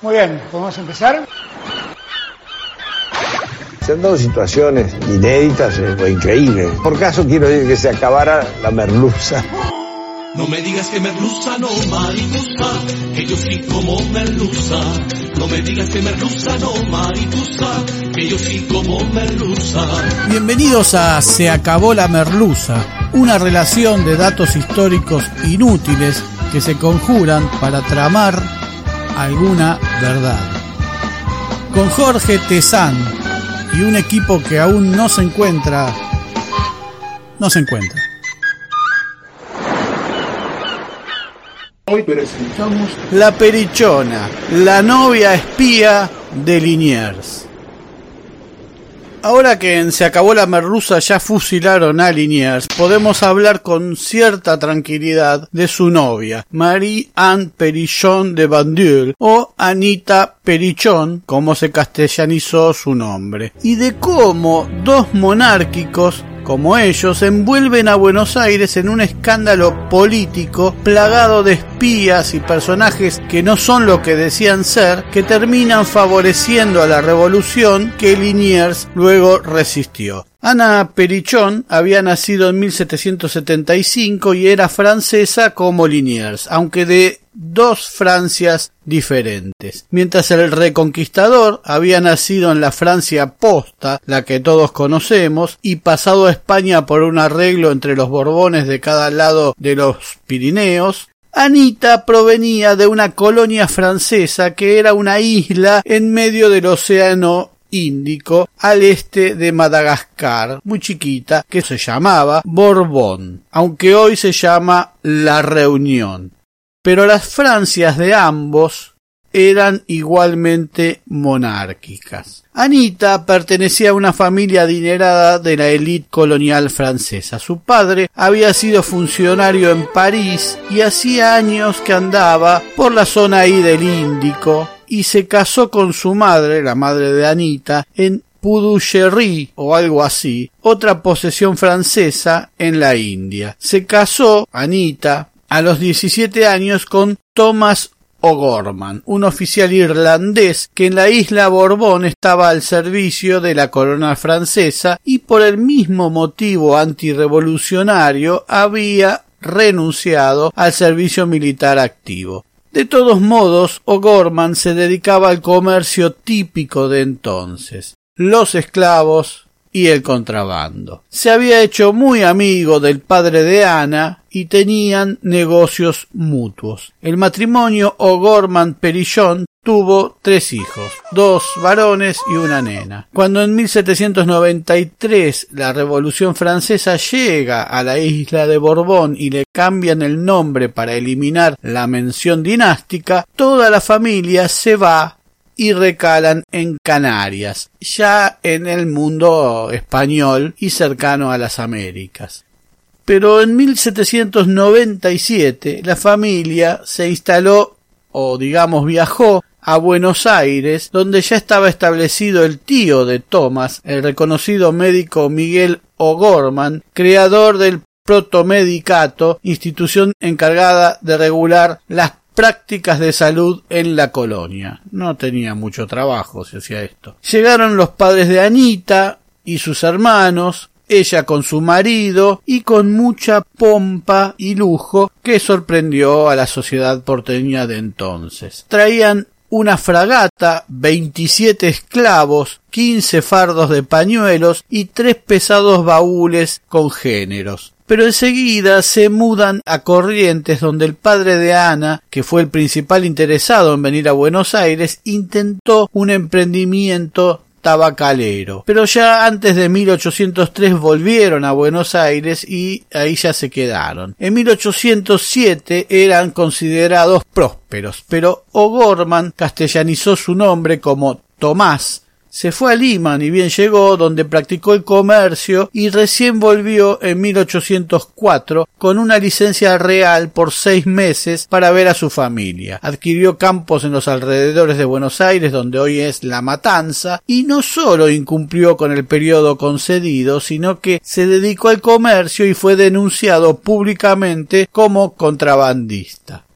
Muy bien, ¿podemos empezar? Se han dado situaciones inéditas eh, o increíbles. Por caso quiero decir que se acabara la merluza. No me digas que merluza no mariposa, que yo sí como merluza. No me digas que merluza no mariposa, que yo sí como merluza. Bienvenidos a Se acabó la merluza, una relación de datos históricos inútiles que se conjuran para tramar alguna verdad. Con Jorge Tezán y un equipo que aún no se encuentra, no se encuentra. Hoy presentamos La Perichona, la novia espía de Liniers. Ahora que en Se acabó la merluza ya fusilaron a Liniers, podemos hablar con cierta tranquilidad de su novia, Marie-Anne Perichon de Bandul, o Anita Perichon, como se castellanizó su nombre, y de cómo dos monárquicos como ellos, envuelven a Buenos Aires en un escándalo político plagado de espías y personajes que no son lo que decían ser, que terminan favoreciendo a la revolución que Liniers luego resistió. Ana Perichon había nacido en 1775 y era francesa como Liniers, aunque de dos Francias diferentes. Mientras el reconquistador había nacido en la Francia posta, la que todos conocemos, y pasado a España por un arreglo entre los Borbones de cada lado de los Pirineos, Anita provenía de una colonia francesa que era una isla en medio del océano Índico al este de Madagascar, muy chiquita, que se llamaba Borbón, aunque hoy se llama La Reunión. Pero las Francias de ambos eran igualmente monárquicas. Anita pertenecía a una familia adinerada de la élite colonial francesa. Su padre había sido funcionario en París y hacía años que andaba por la zona ahí del Índico y se casó con su madre, la madre de Anita, en Puducherry o algo así, otra posesión francesa en la India. Se casó Anita a los 17 años con Thomas O'Gorman, un oficial irlandés que en la isla Borbón estaba al servicio de la corona francesa y por el mismo motivo antirrevolucionario había renunciado al servicio militar activo. De todos modos, O'Gorman se dedicaba al comercio típico de entonces, los esclavos y el contrabando. Se había hecho muy amigo del padre de Ana y tenían negocios mutuos. El matrimonio O'Gorman Perillon tuvo tres hijos, dos varones y una nena. Cuando en 1793 la Revolución Francesa llega a la isla de Borbón y le cambian el nombre para eliminar la mención dinástica, toda la familia se va y recalan en Canarias, ya en el mundo español y cercano a las Américas. Pero en 1797 la familia se instaló o digamos viajó a Buenos Aires, donde ya estaba establecido el tío de Thomas, el reconocido médico Miguel O'Gorman, creador del Protomedicato, institución encargada de regular las prácticas de salud en la colonia. No tenía mucho trabajo si hacía esto. Llegaron los padres de Anita y sus hermanos, ella con su marido y con mucha pompa y lujo que sorprendió a la sociedad porteña de entonces. Traían una fragata, veintisiete esclavos, quince fardos de pañuelos y tres pesados baúles con géneros. Pero enseguida se mudan a Corrientes donde el padre de Ana, que fue el principal interesado en venir a Buenos Aires, intentó un emprendimiento tabacalero. Pero ya antes de 1803 volvieron a Buenos Aires y ahí ya se quedaron. En 1807 eran considerados prósperos, pero O'Gorman castellanizó su nombre como Tomás se fue a Lima, ni bien llegó, donde practicó el comercio y recién volvió en 1804 con una licencia real por seis meses para ver a su familia. Adquirió campos en los alrededores de Buenos Aires, donde hoy es La Matanza, y no solo incumplió con el periodo concedido, sino que se dedicó al comercio y fue denunciado públicamente como contrabandista.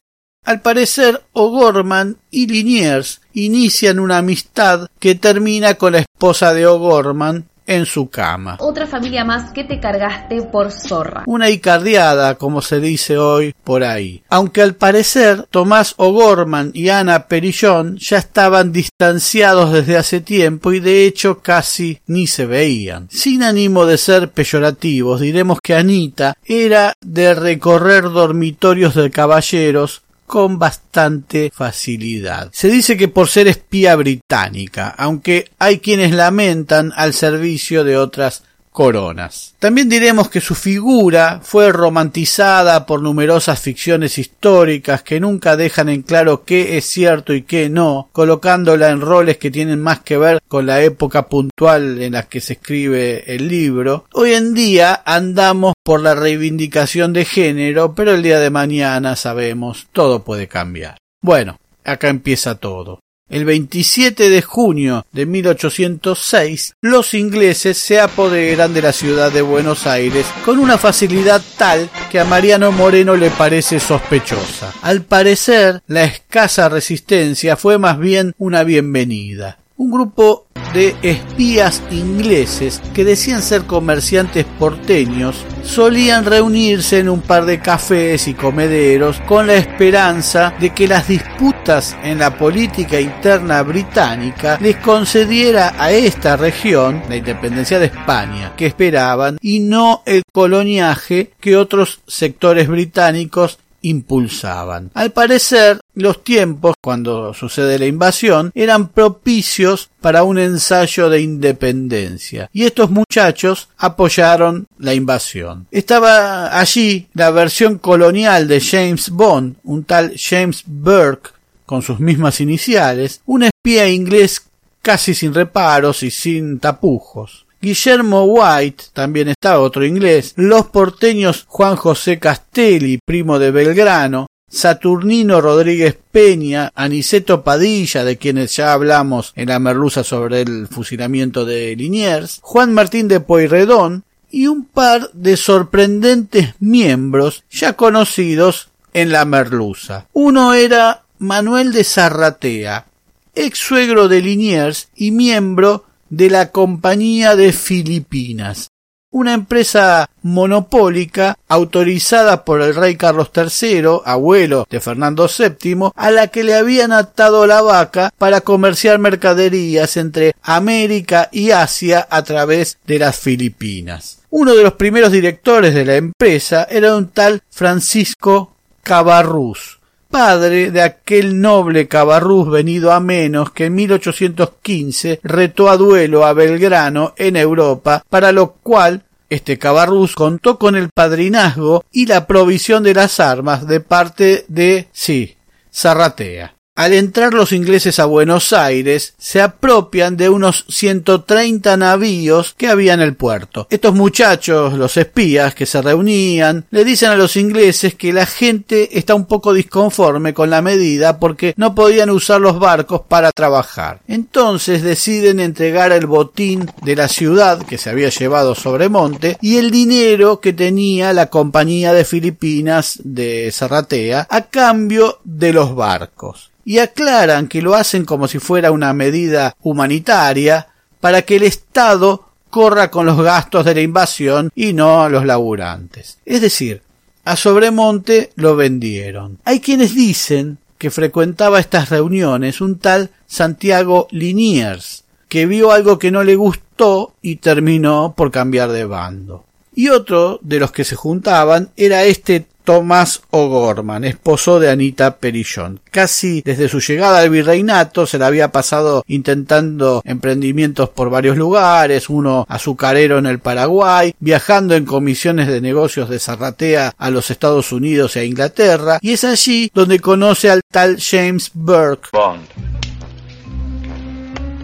Al parecer, O'Gorman y Liniers inician una amistad que termina con la esposa de O'Gorman en su cama. Otra familia más que te cargaste por zorra. Una icardiada, como se dice hoy por ahí. Aunque al parecer Tomás O'Gorman y Ana Perillón ya estaban distanciados desde hace tiempo y de hecho casi ni se veían. Sin ánimo de ser peyorativos, diremos que Anita era de recorrer dormitorios de caballeros con bastante facilidad. Se dice que por ser espía británica, aunque hay quienes lamentan al servicio de otras coronas. También diremos que su figura fue romantizada por numerosas ficciones históricas que nunca dejan en claro qué es cierto y qué no, colocándola en roles que tienen más que ver con la época puntual en la que se escribe el libro. Hoy en día andamos por la reivindicación de género, pero el día de mañana sabemos todo puede cambiar. Bueno, acá empieza todo. El 27 de junio de 1806, los ingleses se apoderan de la ciudad de Buenos Aires con una facilidad tal que a Mariano Moreno le parece sospechosa. Al parecer, la escasa resistencia fue más bien una bienvenida. Un grupo de espías ingleses que decían ser comerciantes porteños solían reunirse en un par de cafés y comederos con la esperanza de que las disputas en la política interna británica les concediera a esta región la independencia de España que esperaban y no el coloniaje que otros sectores británicos impulsaban. Al parecer, los tiempos, cuando sucede la invasión, eran propicios para un ensayo de independencia, y estos muchachos apoyaron la invasión. Estaba allí la versión colonial de James Bond, un tal James Burke, con sus mismas iniciales, un espía inglés casi sin reparos y sin tapujos. Guillermo White, también está otro inglés, los porteños Juan José Castelli, primo de Belgrano, Saturnino Rodríguez Peña, Aniceto Padilla, de quienes ya hablamos en la merluza sobre el fusilamiento de Liniers, Juan Martín de Poirredón y un par de sorprendentes miembros ya conocidos en la merluza. Uno era Manuel de Zarratea, ex suegro de Liniers y miembro de la Compañía de Filipinas, una empresa monopólica autorizada por el rey Carlos III, abuelo de Fernando VII, a la que le habían atado la vaca para comerciar mercaderías entre América y Asia a través de las Filipinas. Uno de los primeros directores de la empresa era un tal Francisco Cabarrús, padre de aquel noble Cabarrús venido a menos que en 1815 retó a duelo a Belgrano en Europa, para lo cual este Cabarrús contó con el padrinazgo y la provisión de las armas de parte de sí, Zarratea. Al entrar los ingleses a Buenos Aires, se apropian de unos 130 navíos que había en el puerto. Estos muchachos, los espías que se reunían, le dicen a los ingleses que la gente está un poco disconforme con la medida porque no podían usar los barcos para trabajar. Entonces deciden entregar el botín de la ciudad que se había llevado sobre monte y el dinero que tenía la compañía de Filipinas de Zarratea a cambio de los barcos y aclaran que lo hacen como si fuera una medida humanitaria para que el Estado corra con los gastos de la invasión y no a los laburantes. Es decir, a Sobremonte lo vendieron. Hay quienes dicen que frecuentaba estas reuniones un tal Santiago Liniers, que vio algo que no le gustó y terminó por cambiar de bando. Y otro de los que se juntaban era este Tomás O'Gorman, esposo de Anita Perillón. Casi desde su llegada al virreinato se la había pasado intentando emprendimientos por varios lugares, uno azucarero en el Paraguay, viajando en comisiones de negocios de Zarratea a los Estados Unidos e a Inglaterra, y es allí donde conoce al tal James Burke. Bond.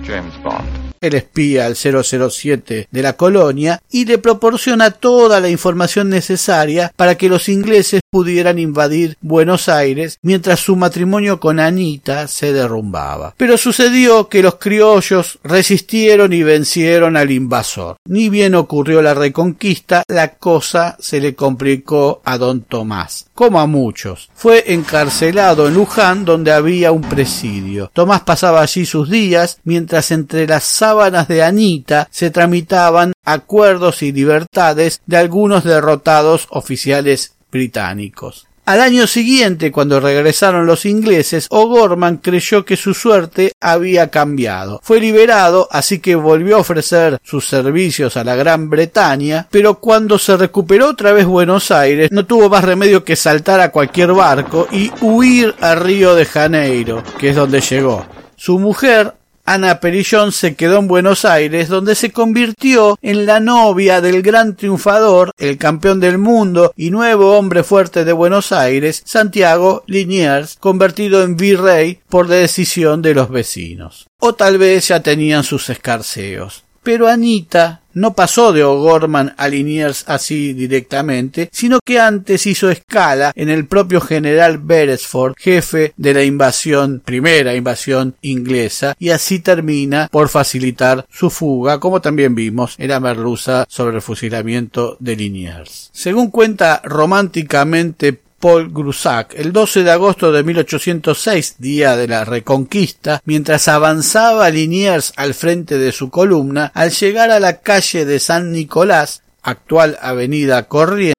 James Bond el espía al 007 de la colonia y le proporciona toda la información necesaria para que los ingleses pudieran invadir Buenos Aires mientras su matrimonio con Anita se derrumbaba. Pero sucedió que los criollos resistieron y vencieron al invasor. Ni bien ocurrió la reconquista, la cosa se le complicó a don Tomás, como a muchos. Fue encarcelado en Luján donde había un presidio. Tomás pasaba allí sus días mientras entre las de Anita se tramitaban acuerdos y libertades de algunos derrotados oficiales británicos. Al año siguiente, cuando regresaron los ingleses, O'Gorman creyó que su suerte había cambiado. Fue liberado, así que volvió a ofrecer sus servicios a la Gran Bretaña, pero cuando se recuperó otra vez Buenos Aires, no tuvo más remedio que saltar a cualquier barco y huir a Río de Janeiro, que es donde llegó. Su mujer, Ana Perillón se quedó en Buenos Aires, donde se convirtió en la novia del gran triunfador, el campeón del mundo y nuevo hombre fuerte de Buenos Aires, Santiago Liniers, convertido en virrey por decisión de los vecinos. O tal vez ya tenían sus escarceos. Pero Anita no pasó de O'Gorman a Liniers así directamente, sino que antes hizo escala en el propio general Beresford, jefe de la invasión, primera invasión inglesa, y así termina por facilitar su fuga, como también vimos en la merluza sobre el fusilamiento de Liniers. Según cuenta románticamente Paul Grusac el 12 de agosto de 1806, día de la Reconquista, mientras avanzaba Liniers al frente de su columna, al llegar a la calle de San Nicolás, actual avenida Corrientes,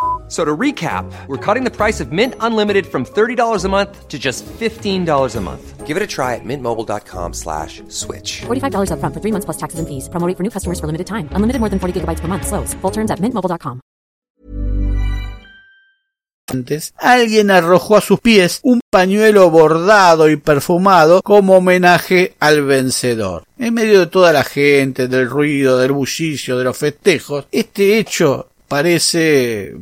So to recap, we're cutting the price of Mint Unlimited from $30 a month to just $15 a month. Give it a try at mintmobile.com slash switch. $45 upfront for three months plus taxes and fees. Promoting for new customers for limited time. Unlimited more than 40 gigabytes per month. Slows. Full terms at mintmobile.com. alguien arrojó a sus pies un pañuelo bordado y perfumado como homenaje al vencedor. En medio de toda la gente, del ruido, del bullicio, de los festejos, este hecho parece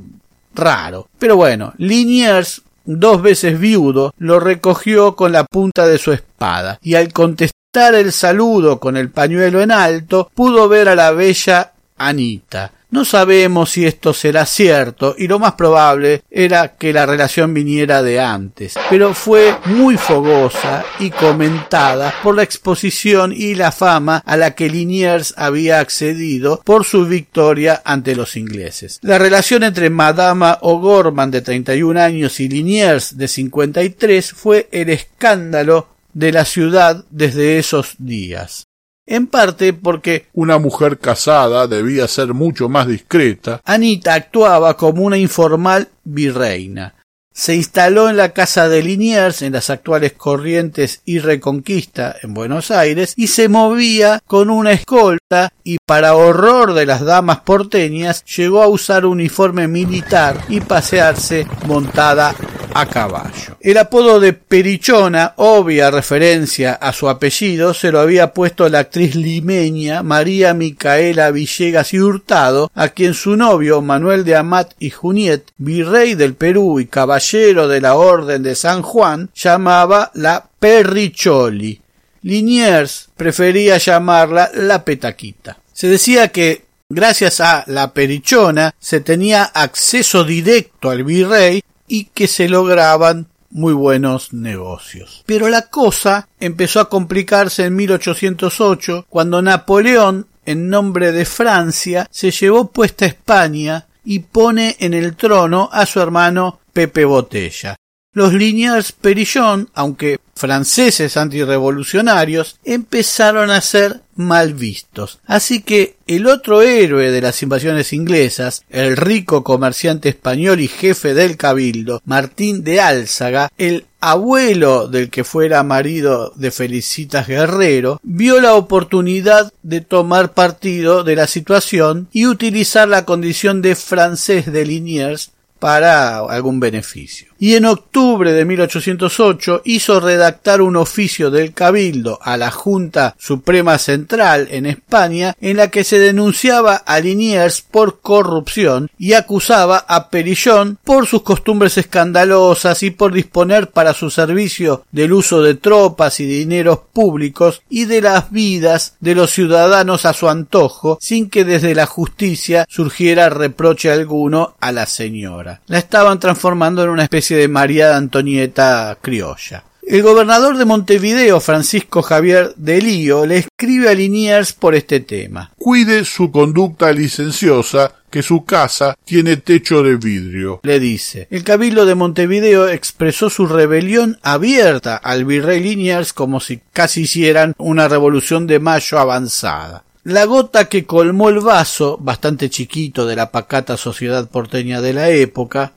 raro. Pero bueno, Liniers, dos veces viudo, lo recogió con la punta de su espada, y al contestar el saludo con el pañuelo en alto, pudo ver a la bella Anita, no sabemos si esto será cierto y lo más probable era que la relación viniera de antes, pero fue muy fogosa y comentada por la exposición y la fama a la que Liniers había accedido por su victoria ante los ingleses. La relación entre Madama O'Gorman de 31 años y Liniers de 53 fue el escándalo de la ciudad desde esos días en parte porque una mujer casada debía ser mucho más discreta. Anita actuaba como una informal virreina. Se instaló en la casa de Liniers, en las actuales Corrientes y Reconquista, en Buenos Aires, y se movía con una escolta y, para horror de las damas porteñas, llegó a usar uniforme militar y pasearse montada a caballo. El apodo de Perichona, obvia referencia a su apellido, se lo había puesto la actriz limeña María Micaela Villegas y Hurtado, a quien su novio Manuel de Amat y Juniet, virrey del Perú y caballero de la Orden de San Juan, llamaba la Perricholi. Liniers prefería llamarla la Petaquita. Se decía que gracias a la Perichona se tenía acceso directo al virrey y que se lograban muy buenos negocios. Pero la cosa empezó a complicarse en 1808 cuando Napoleón, en nombre de Francia, se llevó puesta España y pone en el trono a su hermano Pepe Botella. Los Liniers Perillon, aunque franceses antirrevolucionarios, empezaron a ser mal vistos. Así que el otro héroe de las invasiones inglesas, el rico comerciante español y jefe del cabildo, Martín de Álzaga, el abuelo del que fuera marido de Felicitas Guerrero, vio la oportunidad de tomar partido de la situación y utilizar la condición de francés de Liniers para algún beneficio y en octubre de 1808 hizo redactar un oficio del Cabildo a la Junta Suprema Central en España en la que se denunciaba a Liniers por corrupción y acusaba a Perillón por sus costumbres escandalosas y por disponer para su servicio del uso de tropas y dineros públicos y de las vidas de los ciudadanos a su antojo sin que desde la justicia surgiera reproche alguno a la señora. La estaban transformando en una especie de María Antonieta criolla. El gobernador de Montevideo, Francisco Javier de Lío, le escribe a Liniers por este tema. Cuide su conducta licenciosa, que su casa tiene techo de vidrio. Le dice. El cabildo de Montevideo expresó su rebelión abierta al virrey Liniers como si casi hicieran una revolución de mayo avanzada. La gota que colmó el vaso, bastante chiquito de la pacata sociedad porteña de la época,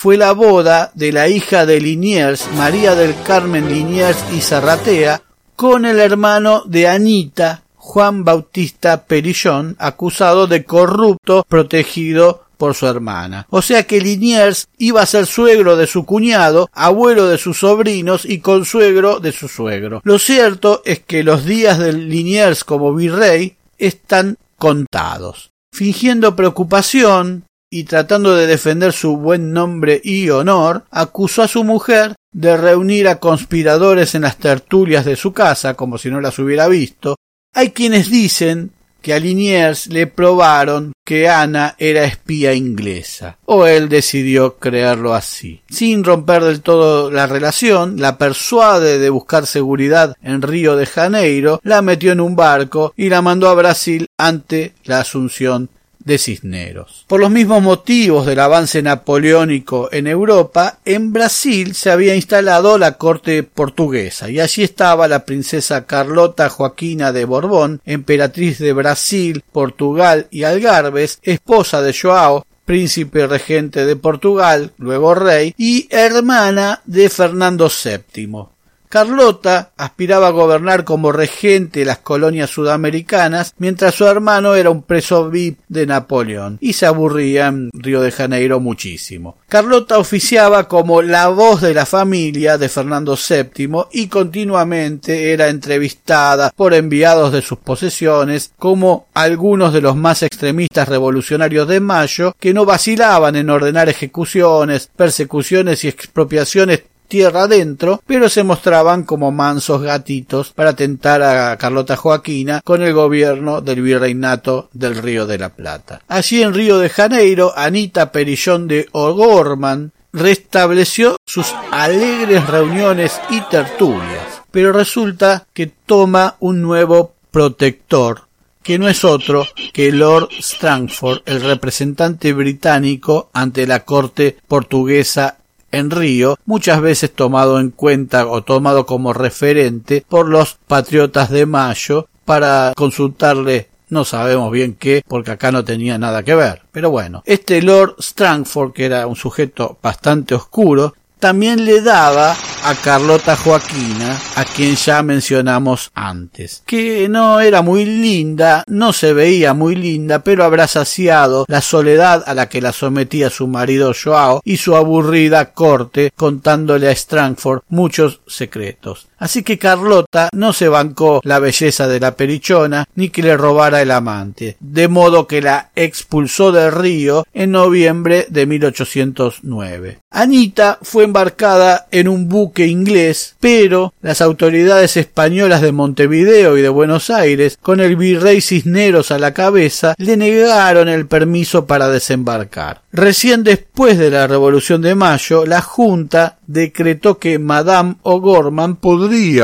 fue la boda de la hija de Liniers, María del Carmen Liniers y Zarratea, con el hermano de Anita, Juan Bautista Perillón, acusado de corrupto protegido por su hermana. O sea que Liniers iba a ser suegro de su cuñado, abuelo de sus sobrinos y consuegro de su suegro. Lo cierto es que los días de Liniers como virrey están contados. Fingiendo preocupación, y tratando de defender su buen nombre y honor, acusó a su mujer de reunir a conspiradores en las tertulias de su casa, como si no las hubiera visto. Hay quienes dicen que a Liniers le probaron que Ana era espía inglesa, o él decidió creerlo así. Sin romper del todo la relación, la persuade de buscar seguridad en Río de Janeiro, la metió en un barco y la mandó a Brasil ante la asunción de Cisneros. Por los mismos motivos del avance napoleónico en Europa, en Brasil se había instalado la corte portuguesa y allí estaba la princesa Carlota Joaquina de Borbón, emperatriz de Brasil, Portugal y Algarbes, esposa de Joao, príncipe regente de Portugal, luego rey, y hermana de Fernando VII. Carlota aspiraba a gobernar como regente las colonias sudamericanas, mientras su hermano era un preso VIP de Napoleón y se aburría en Río de Janeiro muchísimo. Carlota oficiaba como la voz de la familia de Fernando VII y continuamente era entrevistada por enviados de sus posesiones como algunos de los más extremistas revolucionarios de Mayo que no vacilaban en ordenar ejecuciones, persecuciones y expropiaciones tierra adentro, pero se mostraban como mansos gatitos para tentar a Carlota Joaquina con el gobierno del virreinato del Río de la Plata. Allí en Río de Janeiro, Anita Perillón de O'Gorman restableció sus alegres reuniones y tertulias, pero resulta que toma un nuevo protector que no es otro que Lord Strangford, el representante británico ante la corte portuguesa en Río, muchas veces tomado en cuenta o tomado como referente por los patriotas de Mayo para consultarle no sabemos bien qué, porque acá no tenía nada que ver. Pero bueno, este Lord Strangford, que era un sujeto bastante oscuro, también le daba a Carlota Joaquina, a quien ya mencionamos antes, que no era muy linda, no se veía muy linda, pero habrá saciado la soledad a la que la sometía su marido Joao y su aburrida corte contándole a Strangford muchos secretos. Así que Carlota no se bancó la belleza de la perichona ni que le robara el amante, de modo que la expulsó del río en noviembre de 1809. Anita fue embarcada en un buque inglés, pero las autoridades españolas de Montevideo y de Buenos Aires, con el virrey Cisneros a la cabeza, le negaron el permiso para desembarcar. Recién después de la Revolución de Mayo, la Junta decretó que Madame O'Gorman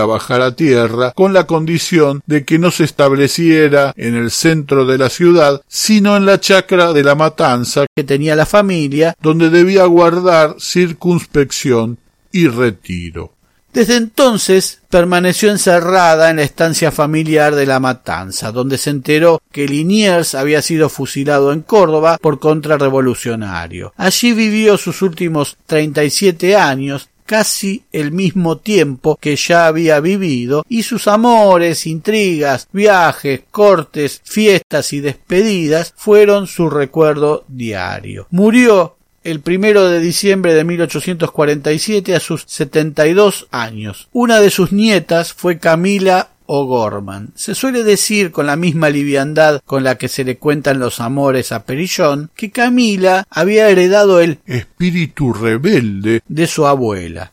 bajar a tierra con la condición de que no se estableciera en el centro de la ciudad, sino en la chacra de la matanza que tenía la familia, donde debía guardar circunspección y retiro. Desde entonces permaneció encerrada en la estancia familiar de La Matanza, donde se enteró que Liniers había sido fusilado en Córdoba por contrarrevolucionario. Allí vivió sus últimos 37 años, casi el mismo tiempo que ya había vivido, y sus amores, intrigas, viajes, cortes, fiestas y despedidas fueron su recuerdo diario. Murió el primero de diciembre de 1847 a sus 72 años. Una de sus nietas fue Camila O'Gorman. Se suele decir con la misma liviandad con la que se le cuentan los amores a Perillón que Camila había heredado el espíritu rebelde de su abuela.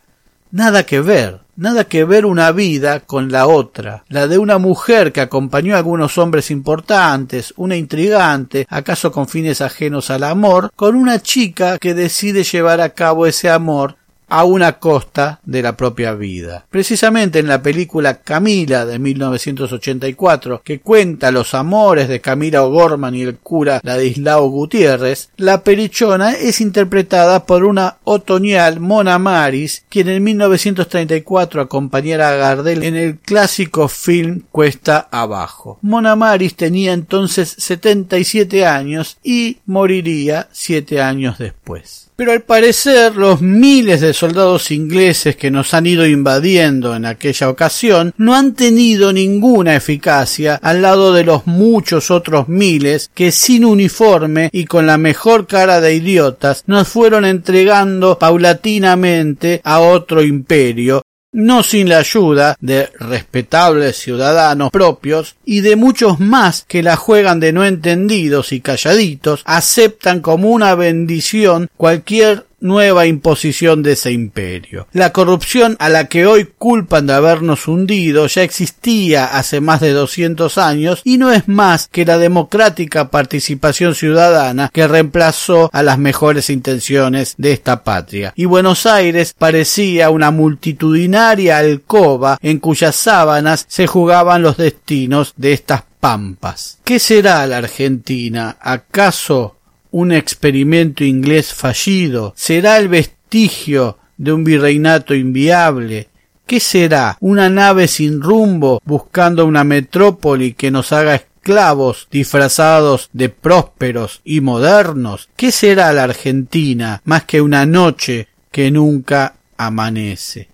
Nada que ver. Nada que ver una vida con la otra, la de una mujer que acompañó a algunos hombres importantes, una intrigante, acaso con fines ajenos al amor, con una chica que decide llevar a cabo ese amor a una costa de la propia vida. Precisamente en la película Camila de 1984, que cuenta los amores de Camila O'Gorman y el cura Ladislao Gutiérrez, la perichona es interpretada por una otoñal Mona Maris, quien en 1934 acompañara a Gardel en el clásico film Cuesta Abajo. Mona Maris tenía entonces 77 años y moriría siete años después. Pero al parecer los miles de soldados ingleses que nos han ido invadiendo en aquella ocasión no han tenido ninguna eficacia al lado de los muchos otros miles que sin uniforme y con la mejor cara de idiotas nos fueron entregando paulatinamente a otro imperio no sin la ayuda de respetables ciudadanos propios y de muchos más que la juegan de no entendidos y calladitos, aceptan como una bendición cualquier nueva imposición de ese imperio. La corrupción a la que hoy culpan de habernos hundido ya existía hace más de 200 años y no es más que la democrática participación ciudadana que reemplazó a las mejores intenciones de esta patria. Y Buenos Aires parecía una multitudinaria alcoba en cuyas sábanas se jugaban los destinos de estas pampas. ¿Qué será la Argentina? ¿Acaso un experimento inglés fallido? ¿Será el vestigio de un virreinato inviable? ¿Qué será? ¿Una nave sin rumbo buscando una metrópoli que nos haga esclavos disfrazados de prósperos y modernos? ¿Qué será la Argentina más que una noche que nunca amanece?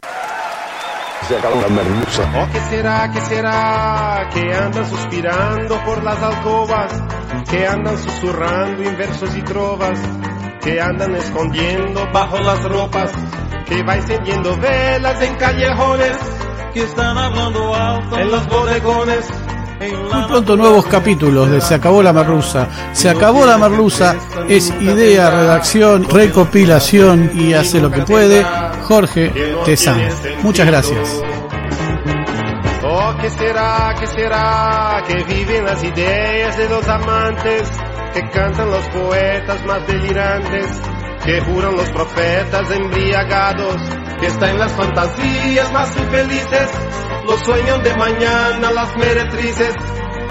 Se acabó la merluza. Oh, ¿qué será, qué será? Que andan suspirando por las alcobas, que andan susurrando en versos y trovas, que andan escondiendo bajo las ropas, que va encendiendo velas en callejones, que están hablando alto en los bodegones. Muy pronto nuevos capítulos de Se acabó la merluza. Se acabó la merluza es idea, redacción, recopilación y hace lo que puede Jorge Tezán. Muchas gracias. ¿Qué será, qué será? Que viven las ideas de los amantes, que cantan los poetas más delirantes, que juran los profetas embriagados, que están en las fantasías más infelices, los sueños de mañana las meretrices,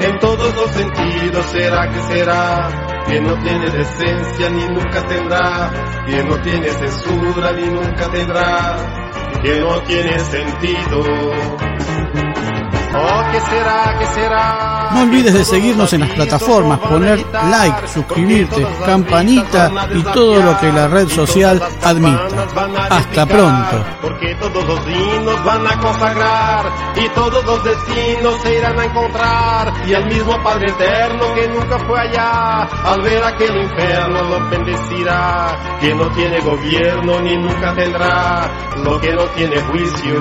en todos los sentidos será que será, que no tiene decencia ni nunca tendrá, que no tiene censura ni nunca tendrá, que no tiene sentido. No olvides de seguirnos en las plataformas, poner like, suscribirte, campanita y todo lo que la red social admita. Hasta pronto. Porque todos los dinos van a consagrar y todos los destinos se irán a encontrar. Y el mismo Padre Eterno que nunca fue allá, al ver aquel infierno lo bendecirá. Que no tiene gobierno ni nunca tendrá, lo que no tiene juicio